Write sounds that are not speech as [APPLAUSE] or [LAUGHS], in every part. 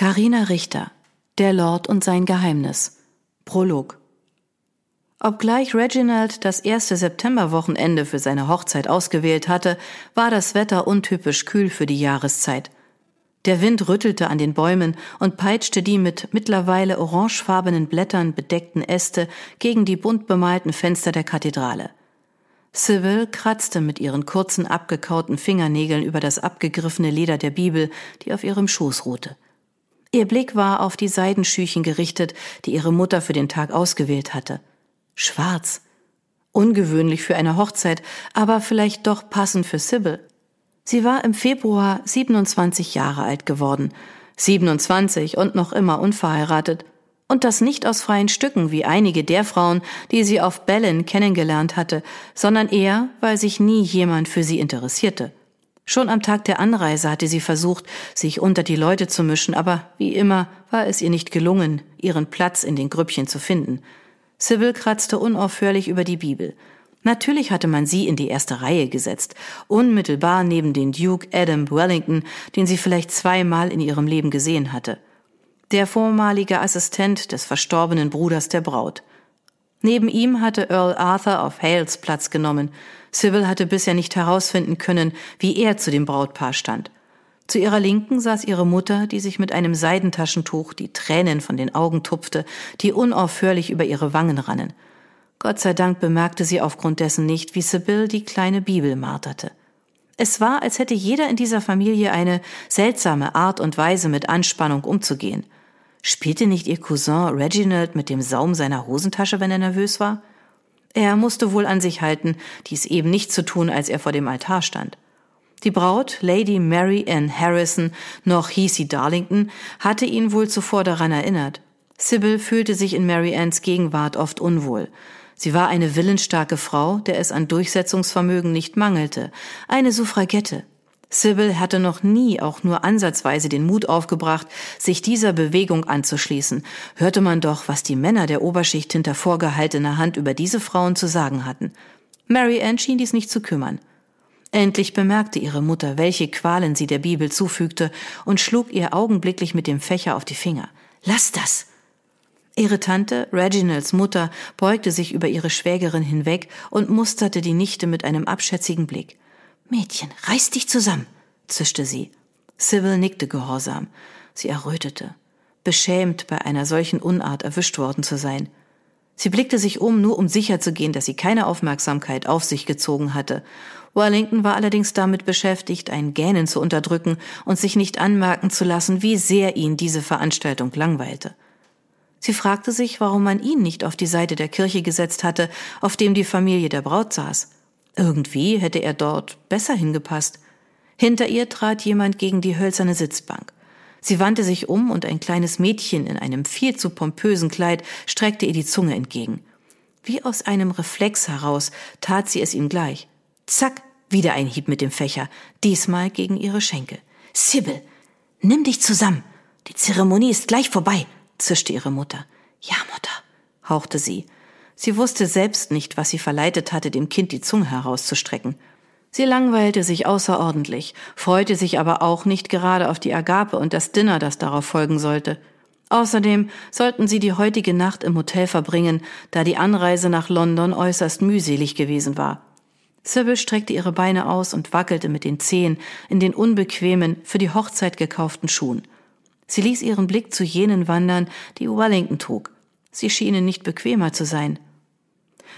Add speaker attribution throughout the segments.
Speaker 1: Carina Richter Der Lord und sein Geheimnis Prolog Obgleich Reginald das erste Septemberwochenende für seine Hochzeit ausgewählt hatte, war das Wetter untypisch kühl für die Jahreszeit. Der Wind rüttelte an den Bäumen und peitschte die mit mittlerweile orangefarbenen Blättern bedeckten Äste gegen die bunt bemalten Fenster der Kathedrale. Sybil kratzte mit ihren kurzen abgekauten Fingernägeln über das abgegriffene Leder der Bibel, die auf ihrem Schoß ruhte. Ihr Blick war auf die Seidenschüchen gerichtet, die ihre Mutter für den Tag ausgewählt hatte. Schwarz. Ungewöhnlich für eine Hochzeit, aber vielleicht doch passend für Sybil. Sie war im Februar 27 Jahre alt geworden. 27 und noch immer unverheiratet. Und das nicht aus freien Stücken wie einige der Frauen, die sie auf Bällen kennengelernt hatte, sondern eher, weil sich nie jemand für sie interessierte. Schon am Tag der Anreise hatte sie versucht, sich unter die Leute zu mischen, aber wie immer war es ihr nicht gelungen, ihren Platz in den Grüppchen zu finden. Sybil kratzte unaufhörlich über die Bibel. Natürlich hatte man sie in die erste Reihe gesetzt, unmittelbar neben den Duke Adam Wellington, den sie vielleicht zweimal in ihrem Leben gesehen hatte. Der vormalige Assistent des verstorbenen Bruders der Braut. Neben ihm hatte Earl Arthur auf Hales Platz genommen, Sybil hatte bisher nicht herausfinden können, wie er zu dem Brautpaar stand. Zu ihrer Linken saß ihre Mutter, die sich mit einem Seidentaschentuch die Tränen von den Augen tupfte, die unaufhörlich über ihre Wangen rannen. Gott sei Dank bemerkte sie aufgrund dessen nicht, wie Sybil die kleine Bibel marterte. Es war, als hätte jeder in dieser Familie eine seltsame Art und Weise mit Anspannung umzugehen. Spielte nicht ihr Cousin Reginald mit dem Saum seiner Hosentasche, wenn er nervös war? Er musste wohl an sich halten, dies eben nicht zu tun, als er vor dem Altar stand. Die Braut, Lady Mary Ann Harrison, noch hieß sie Darlington, hatte ihn wohl zuvor daran erinnert. Sybil fühlte sich in Mary Anns Gegenwart oft unwohl. Sie war eine willensstarke Frau, der es an Durchsetzungsvermögen nicht mangelte, eine Suffragette, Sybil hatte noch nie auch nur ansatzweise den Mut aufgebracht, sich dieser Bewegung anzuschließen. Hörte man doch, was die Männer der Oberschicht hinter vorgehaltener Hand über diese Frauen zu sagen hatten. Mary Ann schien dies nicht zu kümmern. Endlich bemerkte ihre Mutter, welche Qualen sie der Bibel zufügte und schlug ihr augenblicklich mit dem Fächer auf die Finger. Lass das! Ihre Tante, Reginalds Mutter, beugte sich über ihre Schwägerin hinweg und musterte die Nichte mit einem abschätzigen Blick. Mädchen, reiß dich zusammen, zischte sie. Sybil nickte gehorsam. Sie errötete, beschämt, bei einer solchen Unart erwischt worden zu sein. Sie blickte sich um, nur um sicher zu gehen, dass sie keine Aufmerksamkeit auf sich gezogen hatte. Wellington war allerdings damit beschäftigt, ein Gähnen zu unterdrücken und sich nicht anmerken zu lassen, wie sehr ihn diese Veranstaltung langweilte. Sie fragte sich, warum man ihn nicht auf die Seite der Kirche gesetzt hatte, auf dem die Familie der Braut saß. Irgendwie hätte er dort besser hingepasst. Hinter ihr trat jemand gegen die hölzerne Sitzbank. Sie wandte sich um und ein kleines Mädchen in einem viel zu pompösen Kleid streckte ihr die Zunge entgegen. Wie aus einem Reflex heraus tat sie es ihm gleich. Zack, wieder ein Hieb mit dem Fächer, diesmal gegen ihre Schenkel. Sibyl, nimm dich zusammen. Die Zeremonie ist gleich vorbei, zischte ihre Mutter. Ja, Mutter, hauchte sie. Sie wusste selbst nicht, was sie verleitet hatte, dem Kind die Zunge herauszustrecken. Sie langweilte sich außerordentlich, freute sich aber auch nicht gerade auf die Agape und das Dinner, das darauf folgen sollte. Außerdem sollten sie die heutige Nacht im Hotel verbringen, da die Anreise nach London äußerst mühselig gewesen war. Sybil streckte ihre Beine aus und wackelte mit den Zehen in den unbequemen, für die Hochzeit gekauften Schuhen. Sie ließ ihren Blick zu jenen wandern, die Wellington trug. Sie schienen nicht bequemer zu sein.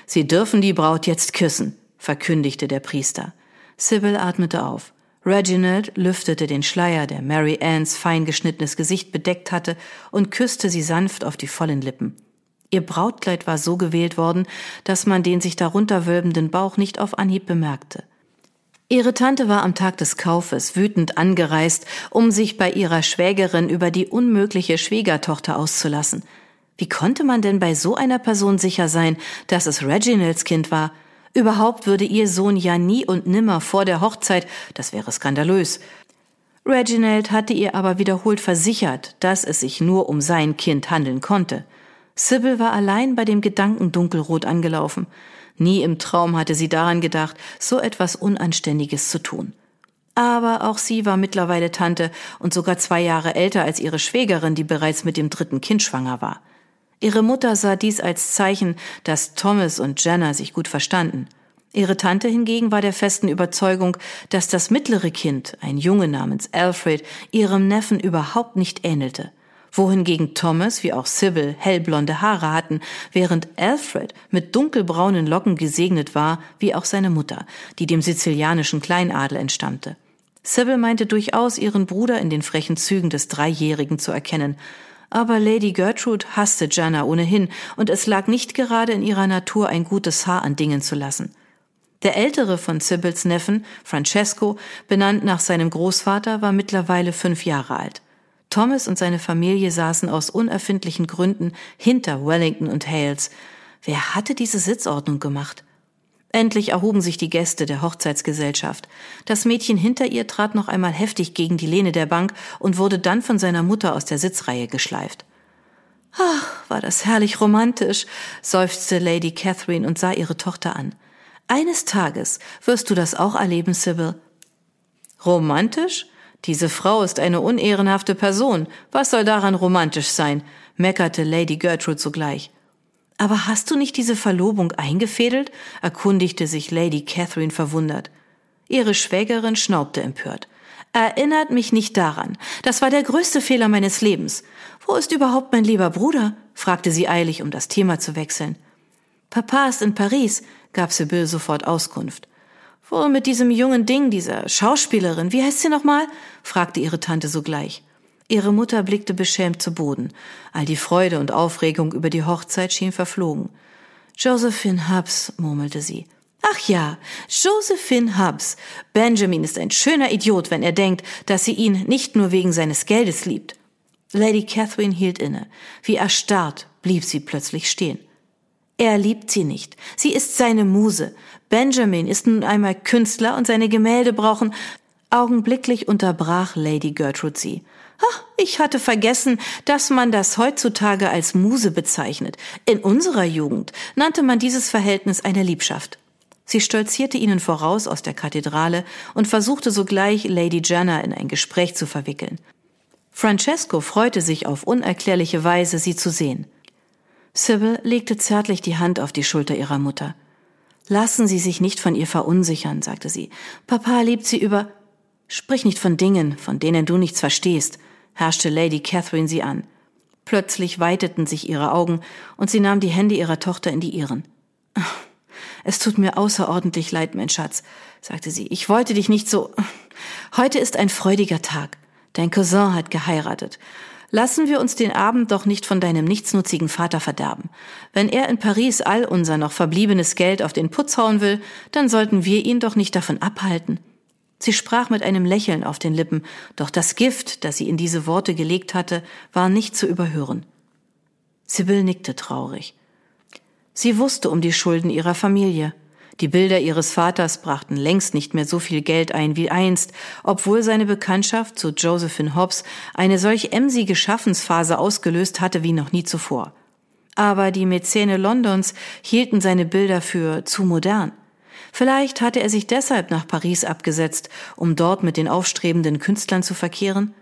Speaker 1: Sie dürfen die Braut jetzt küssen, verkündigte der Priester. Sybil atmete auf. Reginald lüftete den Schleier, der Mary Anns fein geschnittenes Gesicht bedeckt hatte, und küsste sie sanft auf die vollen Lippen. Ihr Brautkleid war so gewählt worden, dass man den sich darunter wölbenden Bauch nicht auf Anhieb bemerkte. Ihre Tante war am Tag des Kaufes wütend angereist, um sich bei ihrer Schwägerin über die unmögliche Schwiegertochter auszulassen. Wie konnte man denn bei so einer Person sicher sein, dass es Reginalds Kind war? Überhaupt würde ihr Sohn ja nie und nimmer vor der Hochzeit, das wäre skandalös. Reginald hatte ihr aber wiederholt versichert, dass es sich nur um sein Kind handeln konnte. Sybil war allein bei dem Gedanken dunkelrot angelaufen. Nie im Traum hatte sie daran gedacht, so etwas Unanständiges zu tun. Aber auch sie war mittlerweile Tante und sogar zwei Jahre älter als ihre Schwägerin, die bereits mit dem dritten Kind schwanger war. Ihre Mutter sah dies als Zeichen, dass Thomas und Jenna sich gut verstanden. Ihre Tante hingegen war der festen Überzeugung, dass das mittlere Kind, ein Junge namens Alfred, ihrem Neffen überhaupt nicht ähnelte wohingegen Thomas wie auch Sybil hellblonde Haare hatten, während Alfred mit dunkelbraunen Locken gesegnet war, wie auch seine Mutter, die dem sizilianischen Kleinadel entstammte. Sybil meinte durchaus, ihren Bruder in den frechen Zügen des Dreijährigen zu erkennen, aber Lady Gertrude hasste Jana ohnehin, und es lag nicht gerade in ihrer Natur, ein gutes Haar an Dingen zu lassen. Der ältere von Sibyls Neffen, Francesco, benannt nach seinem Großvater, war mittlerweile fünf Jahre alt. Thomas und seine Familie saßen aus unerfindlichen Gründen hinter Wellington und Hales. Wer hatte diese Sitzordnung gemacht? Endlich erhoben sich die Gäste der Hochzeitsgesellschaft. Das Mädchen hinter ihr trat noch einmal heftig gegen die Lehne der Bank und wurde dann von seiner Mutter aus der Sitzreihe geschleift. Ach, war das herrlich romantisch, seufzte Lady Catherine und sah ihre Tochter an. Eines Tages wirst du das auch erleben, Sybil. Romantisch? Diese Frau ist eine unehrenhafte Person. Was soll daran romantisch sein? meckerte Lady Gertrude sogleich. Aber hast du nicht diese Verlobung eingefädelt? erkundigte sich Lady Catherine verwundert. Ihre Schwägerin schnaubte empört. Erinnert mich nicht daran. Das war der größte Fehler meines Lebens. Wo ist überhaupt mein lieber Bruder? fragte sie eilig, um das Thema zu wechseln. Papa ist in Paris, gab Sibyl sofort Auskunft. Wo mit diesem jungen Ding, dieser Schauspielerin, wie heißt sie nochmal? fragte ihre Tante sogleich. Ihre Mutter blickte beschämt zu Boden. All die Freude und Aufregung über die Hochzeit schien verflogen. Josephine Hubbs, murmelte sie. Ach ja, Josephine Hubbs. Benjamin ist ein schöner Idiot, wenn er denkt, dass sie ihn nicht nur wegen seines Geldes liebt. Lady Catherine hielt inne. Wie erstarrt blieb sie plötzlich stehen. Er liebt sie nicht. Sie ist seine Muse. Benjamin ist nun einmal Künstler und seine Gemälde brauchen. Augenblicklich unterbrach Lady Gertrude sie. Ich hatte vergessen, dass man das heutzutage als Muse bezeichnet. In unserer Jugend nannte man dieses Verhältnis eine Liebschaft. Sie stolzierte ihnen voraus aus der Kathedrale und versuchte sogleich Lady Janna in ein Gespräch zu verwickeln. Francesco freute sich auf unerklärliche Weise, sie zu sehen. Sybil legte zärtlich die Hand auf die Schulter ihrer Mutter. Lassen Sie sich nicht von ihr verunsichern, sagte sie. Papa liebt sie über. Sprich nicht von Dingen, von denen du nichts verstehst, herrschte Lady Catherine sie an. Plötzlich weiteten sich ihre Augen und sie nahm die Hände ihrer Tochter in die ihren. Es tut mir außerordentlich leid, mein Schatz, sagte sie. Ich wollte dich nicht so. Heute ist ein freudiger Tag. Dein Cousin hat geheiratet. Lassen wir uns den Abend doch nicht von deinem nichtsnutzigen Vater verderben. Wenn er in Paris all unser noch verbliebenes Geld auf den Putz hauen will, dann sollten wir ihn doch nicht davon abhalten. Sie sprach mit einem Lächeln auf den Lippen, doch das Gift, das sie in diese Worte gelegt hatte, war nicht zu überhören. Sibyl nickte traurig. Sie wusste um die Schulden ihrer Familie. Die Bilder ihres Vaters brachten längst nicht mehr so viel Geld ein wie einst, obwohl seine Bekanntschaft zu Josephine Hobbs eine solch emsige Schaffensphase ausgelöst hatte wie noch nie zuvor. Aber die Mäzene Londons hielten seine Bilder für zu modern. Vielleicht hatte er sich deshalb nach Paris abgesetzt, um dort mit den aufstrebenden Künstlern zu verkehren?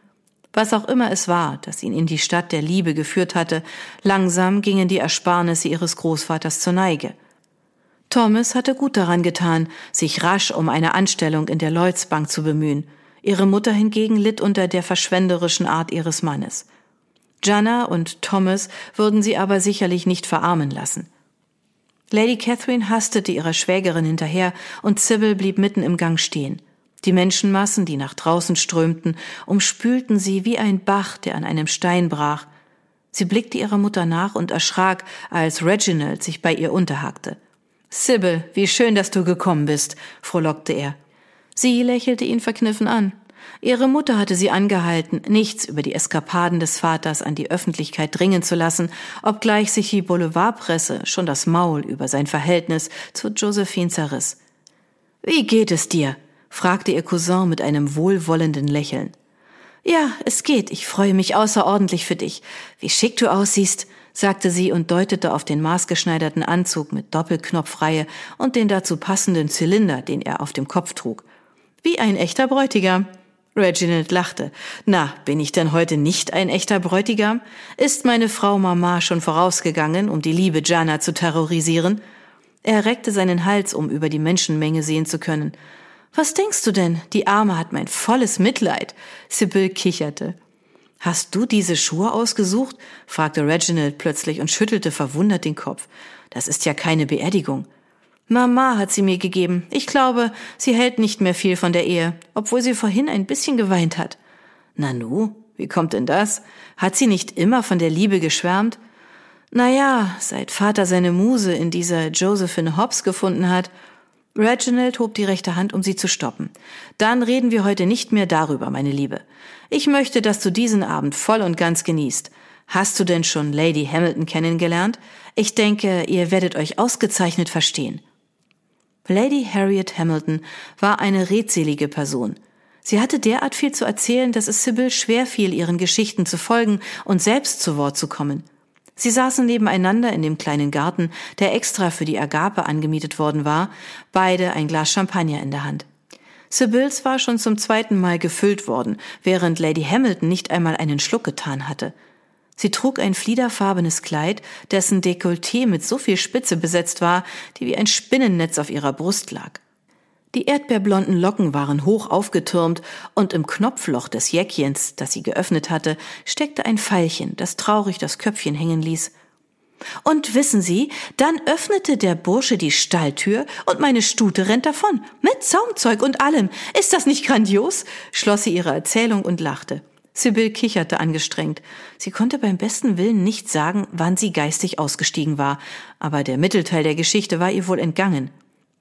Speaker 1: Was auch immer es war, das ihn in die Stadt der Liebe geführt hatte, langsam gingen die Ersparnisse ihres Großvaters zur Neige. Thomas hatte gut daran getan, sich rasch um eine Anstellung in der Lloyds Bank zu bemühen. Ihre Mutter hingegen litt unter der verschwenderischen Art ihres Mannes. Jana und Thomas würden sie aber sicherlich nicht verarmen lassen. Lady Catherine hastete ihrer Schwägerin hinterher und Sybil blieb mitten im Gang stehen. Die Menschenmassen, die nach draußen strömten, umspülten sie wie ein Bach, der an einem Stein brach. Sie blickte ihrer Mutter nach und erschrak, als Reginald sich bei ihr unterhakte. Sybil, wie schön, dass du gekommen bist, frohlockte er. Sie lächelte ihn verkniffen an. Ihre Mutter hatte sie angehalten, nichts über die Eskapaden des Vaters an die Öffentlichkeit dringen zu lassen, obgleich sich die Boulevardpresse schon das Maul über sein Verhältnis zu Josephine zerriss. Wie geht es dir? fragte ihr Cousin mit einem wohlwollenden Lächeln. Ja, es geht. Ich freue mich außerordentlich für dich. Wie schick du aussiehst sagte sie und deutete auf den maßgeschneiderten Anzug mit Doppelknopfreihe und den dazu passenden Zylinder, den er auf dem Kopf trug. Wie ein echter Bräutigam. Reginald lachte. Na, bin ich denn heute nicht ein echter Bräutigam? Ist meine Frau Mama schon vorausgegangen, um die liebe Jana zu terrorisieren? Er reckte seinen Hals, um über die Menschenmenge sehen zu können. Was denkst du denn? Die Arme hat mein volles Mitleid. Sibyl kicherte. Hast du diese Schuhe ausgesucht? fragte Reginald plötzlich und schüttelte verwundert den Kopf. Das ist ja keine Beerdigung. Mama hat sie mir gegeben. Ich glaube, sie hält nicht mehr viel von der Ehe, obwohl sie vorhin ein bisschen geweint hat. Nanu, wie kommt denn das? Hat sie nicht immer von der Liebe geschwärmt? Na ja, seit Vater seine Muse in dieser Josephine Hobbs gefunden hat, Reginald hob die rechte Hand, um sie zu stoppen. Dann reden wir heute nicht mehr darüber, meine Liebe. Ich möchte, dass du diesen Abend voll und ganz genießt. Hast du denn schon Lady Hamilton kennengelernt? Ich denke, ihr werdet euch ausgezeichnet verstehen. Lady Harriet Hamilton war eine redselige Person. Sie hatte derart viel zu erzählen, dass es Sybil schwer fiel, ihren Geschichten zu folgen und selbst zu Wort zu kommen. Sie saßen nebeneinander in dem kleinen Garten, der extra für die Agape angemietet worden war, beide ein Glas Champagner in der Hand. Sibylls war schon zum zweiten Mal gefüllt worden, während Lady Hamilton nicht einmal einen Schluck getan hatte. Sie trug ein fliederfarbenes Kleid, dessen Dekolleté mit so viel Spitze besetzt war, die wie ein Spinnennetz auf ihrer Brust lag. Die erdbeerblonden Locken waren hoch aufgetürmt und im Knopfloch des Jäckchens, das sie geöffnet hatte, steckte ein Pfeilchen, das traurig das Köpfchen hängen ließ. Und wissen Sie, dann öffnete der Bursche die Stalltür und meine Stute rennt davon, mit Zaumzeug und allem. Ist das nicht grandios? schloss sie ihre Erzählung und lachte. Sibyl kicherte angestrengt. Sie konnte beim besten Willen nicht sagen, wann sie geistig ausgestiegen war, aber der Mittelteil der Geschichte war ihr wohl entgangen.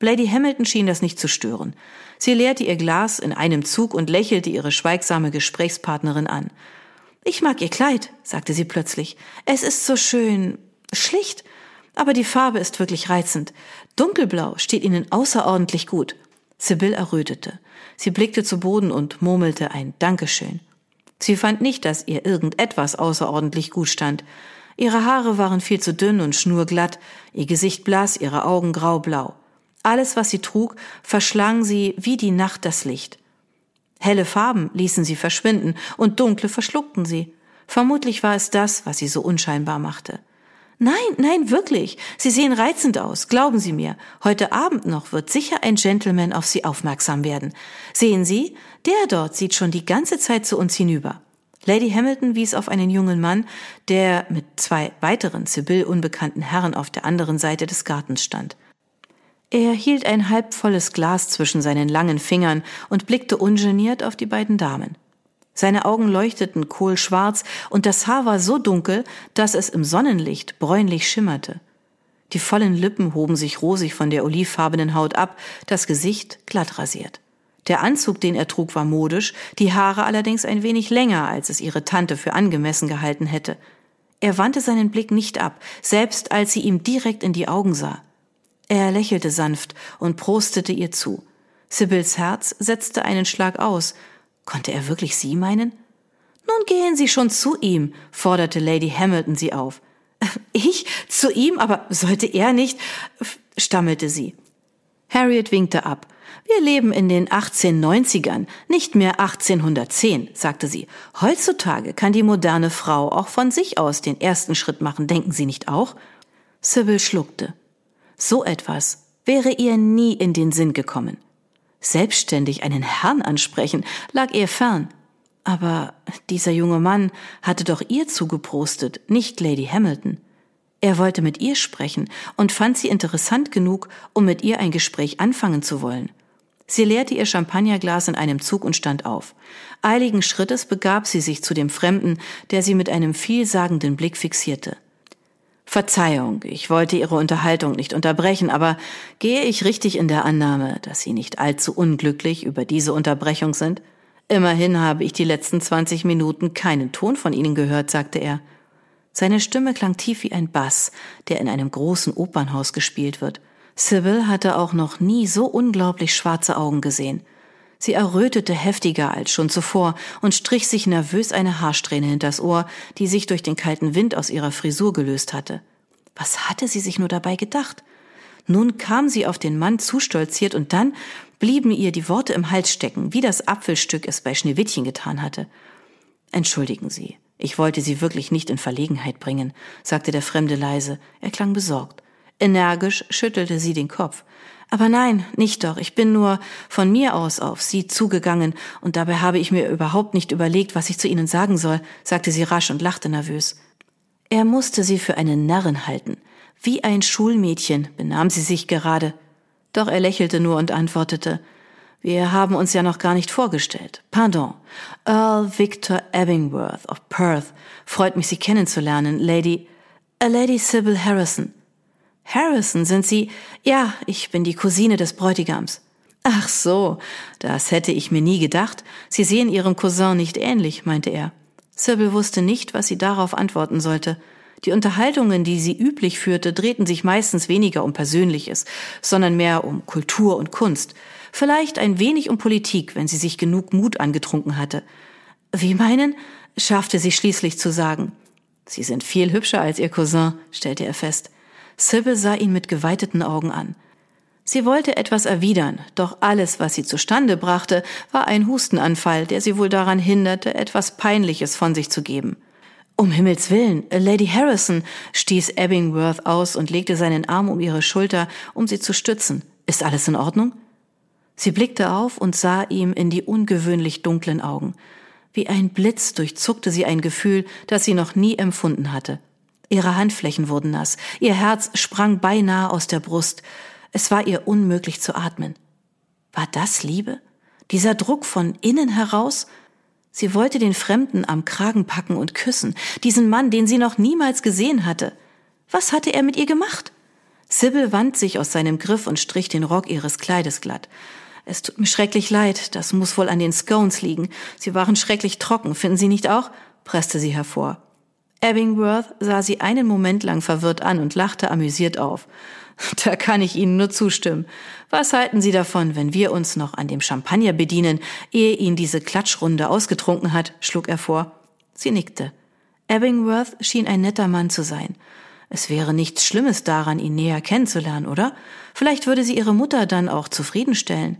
Speaker 1: Lady Hamilton schien das nicht zu stören. Sie leerte ihr Glas in einem Zug und lächelte ihre schweigsame Gesprächspartnerin an. Ich mag ihr Kleid, sagte sie plötzlich. Es ist so schön schlicht, aber die Farbe ist wirklich reizend. Dunkelblau steht Ihnen außerordentlich gut. Sibyl errötete. Sie blickte zu Boden und murmelte ein Dankeschön. Sie fand nicht, dass ihr irgendetwas außerordentlich gut stand. Ihre Haare waren viel zu dünn und schnurglatt, ihr Gesicht blass, ihre Augen graublau. Alles, was sie trug, verschlang sie wie die Nacht das Licht. Helle Farben ließen sie verschwinden und dunkle verschluckten sie. Vermutlich war es das, was sie so unscheinbar machte. Nein, nein, wirklich. Sie sehen reizend aus, glauben Sie mir. Heute Abend noch wird sicher ein Gentleman auf Sie aufmerksam werden. Sehen Sie, der dort sieht schon die ganze Zeit zu uns hinüber. Lady Hamilton wies auf einen jungen Mann, der mit zwei weiteren Sibyl unbekannten Herren auf der anderen Seite des Gartens stand. Er hielt ein halbvolles Glas zwischen seinen langen Fingern und blickte ungeniert auf die beiden Damen. Seine Augen leuchteten kohlschwarz und das Haar war so dunkel, dass es im Sonnenlicht bräunlich schimmerte. Die vollen Lippen hoben sich rosig von der olivfarbenen Haut ab, das Gesicht glatt rasiert. Der Anzug, den er trug, war modisch, die Haare allerdings ein wenig länger, als es ihre Tante für angemessen gehalten hätte. Er wandte seinen Blick nicht ab, selbst als sie ihm direkt in die Augen sah. Er lächelte sanft und prostete ihr zu. Sibylls Herz setzte einen Schlag aus. Konnte er wirklich sie meinen? Nun gehen Sie schon zu ihm, forderte Lady Hamilton sie auf. Ich zu ihm, aber sollte er nicht? stammelte sie. Harriet winkte ab. Wir leben in den 1890ern, nicht mehr 1810, sagte sie. Heutzutage kann die moderne Frau auch von sich aus den ersten Schritt machen, denken Sie nicht auch? Sybil schluckte. So etwas wäre ihr nie in den Sinn gekommen. Selbstständig einen Herrn ansprechen lag ihr fern. Aber dieser junge Mann hatte doch ihr zugeprostet, nicht Lady Hamilton. Er wollte mit ihr sprechen und fand sie interessant genug, um mit ihr ein Gespräch anfangen zu wollen. Sie leerte ihr Champagnerglas in einem Zug und stand auf. Eiligen Schrittes begab sie sich zu dem Fremden, der sie mit einem vielsagenden Blick fixierte. Verzeihung, ich wollte Ihre Unterhaltung nicht unterbrechen, aber gehe ich richtig in der Annahme, dass Sie nicht allzu unglücklich über diese Unterbrechung sind? Immerhin habe ich die letzten 20 Minuten keinen Ton von Ihnen gehört, sagte er. Seine Stimme klang tief wie ein Bass, der in einem großen Opernhaus gespielt wird. Sybil hatte auch noch nie so unglaublich schwarze Augen gesehen. Sie errötete heftiger als schon zuvor und strich sich nervös eine Haarsträhne hinters Ohr, die sich durch den kalten Wind aus ihrer Frisur gelöst hatte. Was hatte sie sich nur dabei gedacht? Nun kam sie auf den Mann zustolziert und dann blieben ihr die Worte im Hals stecken, wie das Apfelstück es bei Schneewittchen getan hatte. Entschuldigen Sie, ich wollte Sie wirklich nicht in Verlegenheit bringen, sagte der Fremde leise. Er klang besorgt. Energisch schüttelte sie den Kopf. Aber nein, nicht doch. Ich bin nur von mir aus auf Sie zugegangen, und dabei habe ich mir überhaupt nicht überlegt, was ich zu Ihnen sagen soll, sagte sie rasch und lachte nervös. Er musste sie für eine Närrin halten. Wie ein Schulmädchen benahm sie sich gerade. Doch er lächelte nur und antwortete, wir haben uns ja noch gar nicht vorgestellt. Pardon. Earl Victor Ebbingworth of Perth. Freut mich, Sie kennenzulernen, Lady, äh, Lady Sybil Harrison. Harrison, sind Sie? Ja, ich bin die Cousine des Bräutigams. Ach so, das hätte ich mir nie gedacht. Sie sehen Ihrem Cousin nicht ähnlich, meinte er. Sybil wusste nicht, was sie darauf antworten sollte. Die Unterhaltungen, die sie üblich führte, drehten sich meistens weniger um Persönliches, sondern mehr um Kultur und Kunst. Vielleicht ein wenig um Politik, wenn sie sich genug Mut angetrunken hatte. Wie meinen? schaffte sie schließlich zu sagen. Sie sind viel hübscher als ihr Cousin, stellte er fest. Sybil sah ihn mit geweiteten Augen an. Sie wollte etwas erwidern, doch alles, was sie zustande brachte, war ein Hustenanfall, der sie wohl daran hinderte, etwas Peinliches von sich zu geben. Um Himmels willen, Lady Harrison, stieß Ebbingworth aus und legte seinen Arm um ihre Schulter, um sie zu stützen. Ist alles in Ordnung? Sie blickte auf und sah ihm in die ungewöhnlich dunklen Augen. Wie ein Blitz durchzuckte sie ein Gefühl, das sie noch nie empfunden hatte. Ihre Handflächen wurden nass, ihr Herz sprang beinahe aus der Brust, es war ihr unmöglich zu atmen. War das Liebe? Dieser Druck von innen heraus? Sie wollte den Fremden am Kragen packen und küssen, diesen Mann, den sie noch niemals gesehen hatte. Was hatte er mit ihr gemacht? Sibyl wand sich aus seinem Griff und strich den Rock ihres Kleides glatt. Es tut mir schrecklich leid, das muss wohl an den Scones liegen. Sie waren schrecklich trocken, finden Sie nicht auch? presste sie hervor. Ebbingworth sah sie einen Moment lang verwirrt an und lachte amüsiert auf. [LAUGHS] Da kann ich Ihnen nur zustimmen. Was halten Sie davon, wenn wir uns noch an dem Champagner bedienen, ehe ihn diese Klatschrunde ausgetrunken hat? schlug er vor. Sie nickte. Ebbingworth schien ein netter Mann zu sein. Es wäre nichts Schlimmes daran, ihn näher kennenzulernen, oder? Vielleicht würde sie ihre Mutter dann auch zufriedenstellen.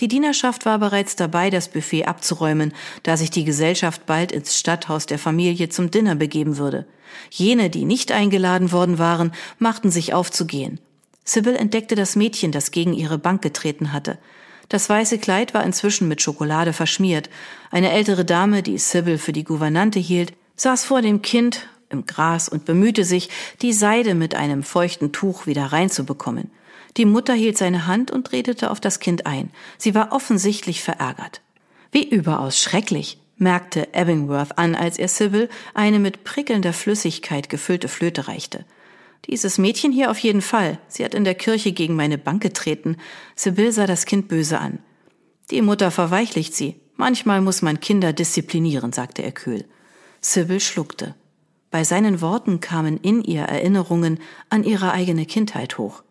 Speaker 1: Die Dienerschaft war bereits dabei, das Buffet abzuräumen, da sich die Gesellschaft bald ins Stadthaus der Familie zum Dinner begeben würde. Jene, die nicht eingeladen worden waren, machten sich auf zu gehen. Sybil entdeckte das Mädchen, das gegen ihre Bank getreten hatte. Das weiße Kleid war inzwischen mit Schokolade verschmiert. Eine ältere Dame, die Sybil für die Gouvernante hielt, saß vor dem Kind im Gras und bemühte sich, die Seide mit einem feuchten Tuch wieder reinzubekommen. Die Mutter hielt seine Hand und redete auf das Kind ein. Sie war offensichtlich verärgert. Wie überaus schrecklich, merkte Ebbingworth an, als er Sybil eine mit prickelnder Flüssigkeit gefüllte Flöte reichte. Dieses Mädchen hier auf jeden Fall. Sie hat in der Kirche gegen meine Bank getreten. Sybil sah das Kind böse an. Die Mutter verweichlicht sie. Manchmal muss man Kinder disziplinieren, sagte er kühl. Sybil schluckte. Bei seinen Worten kamen in ihr Erinnerungen an ihre eigene Kindheit hoch.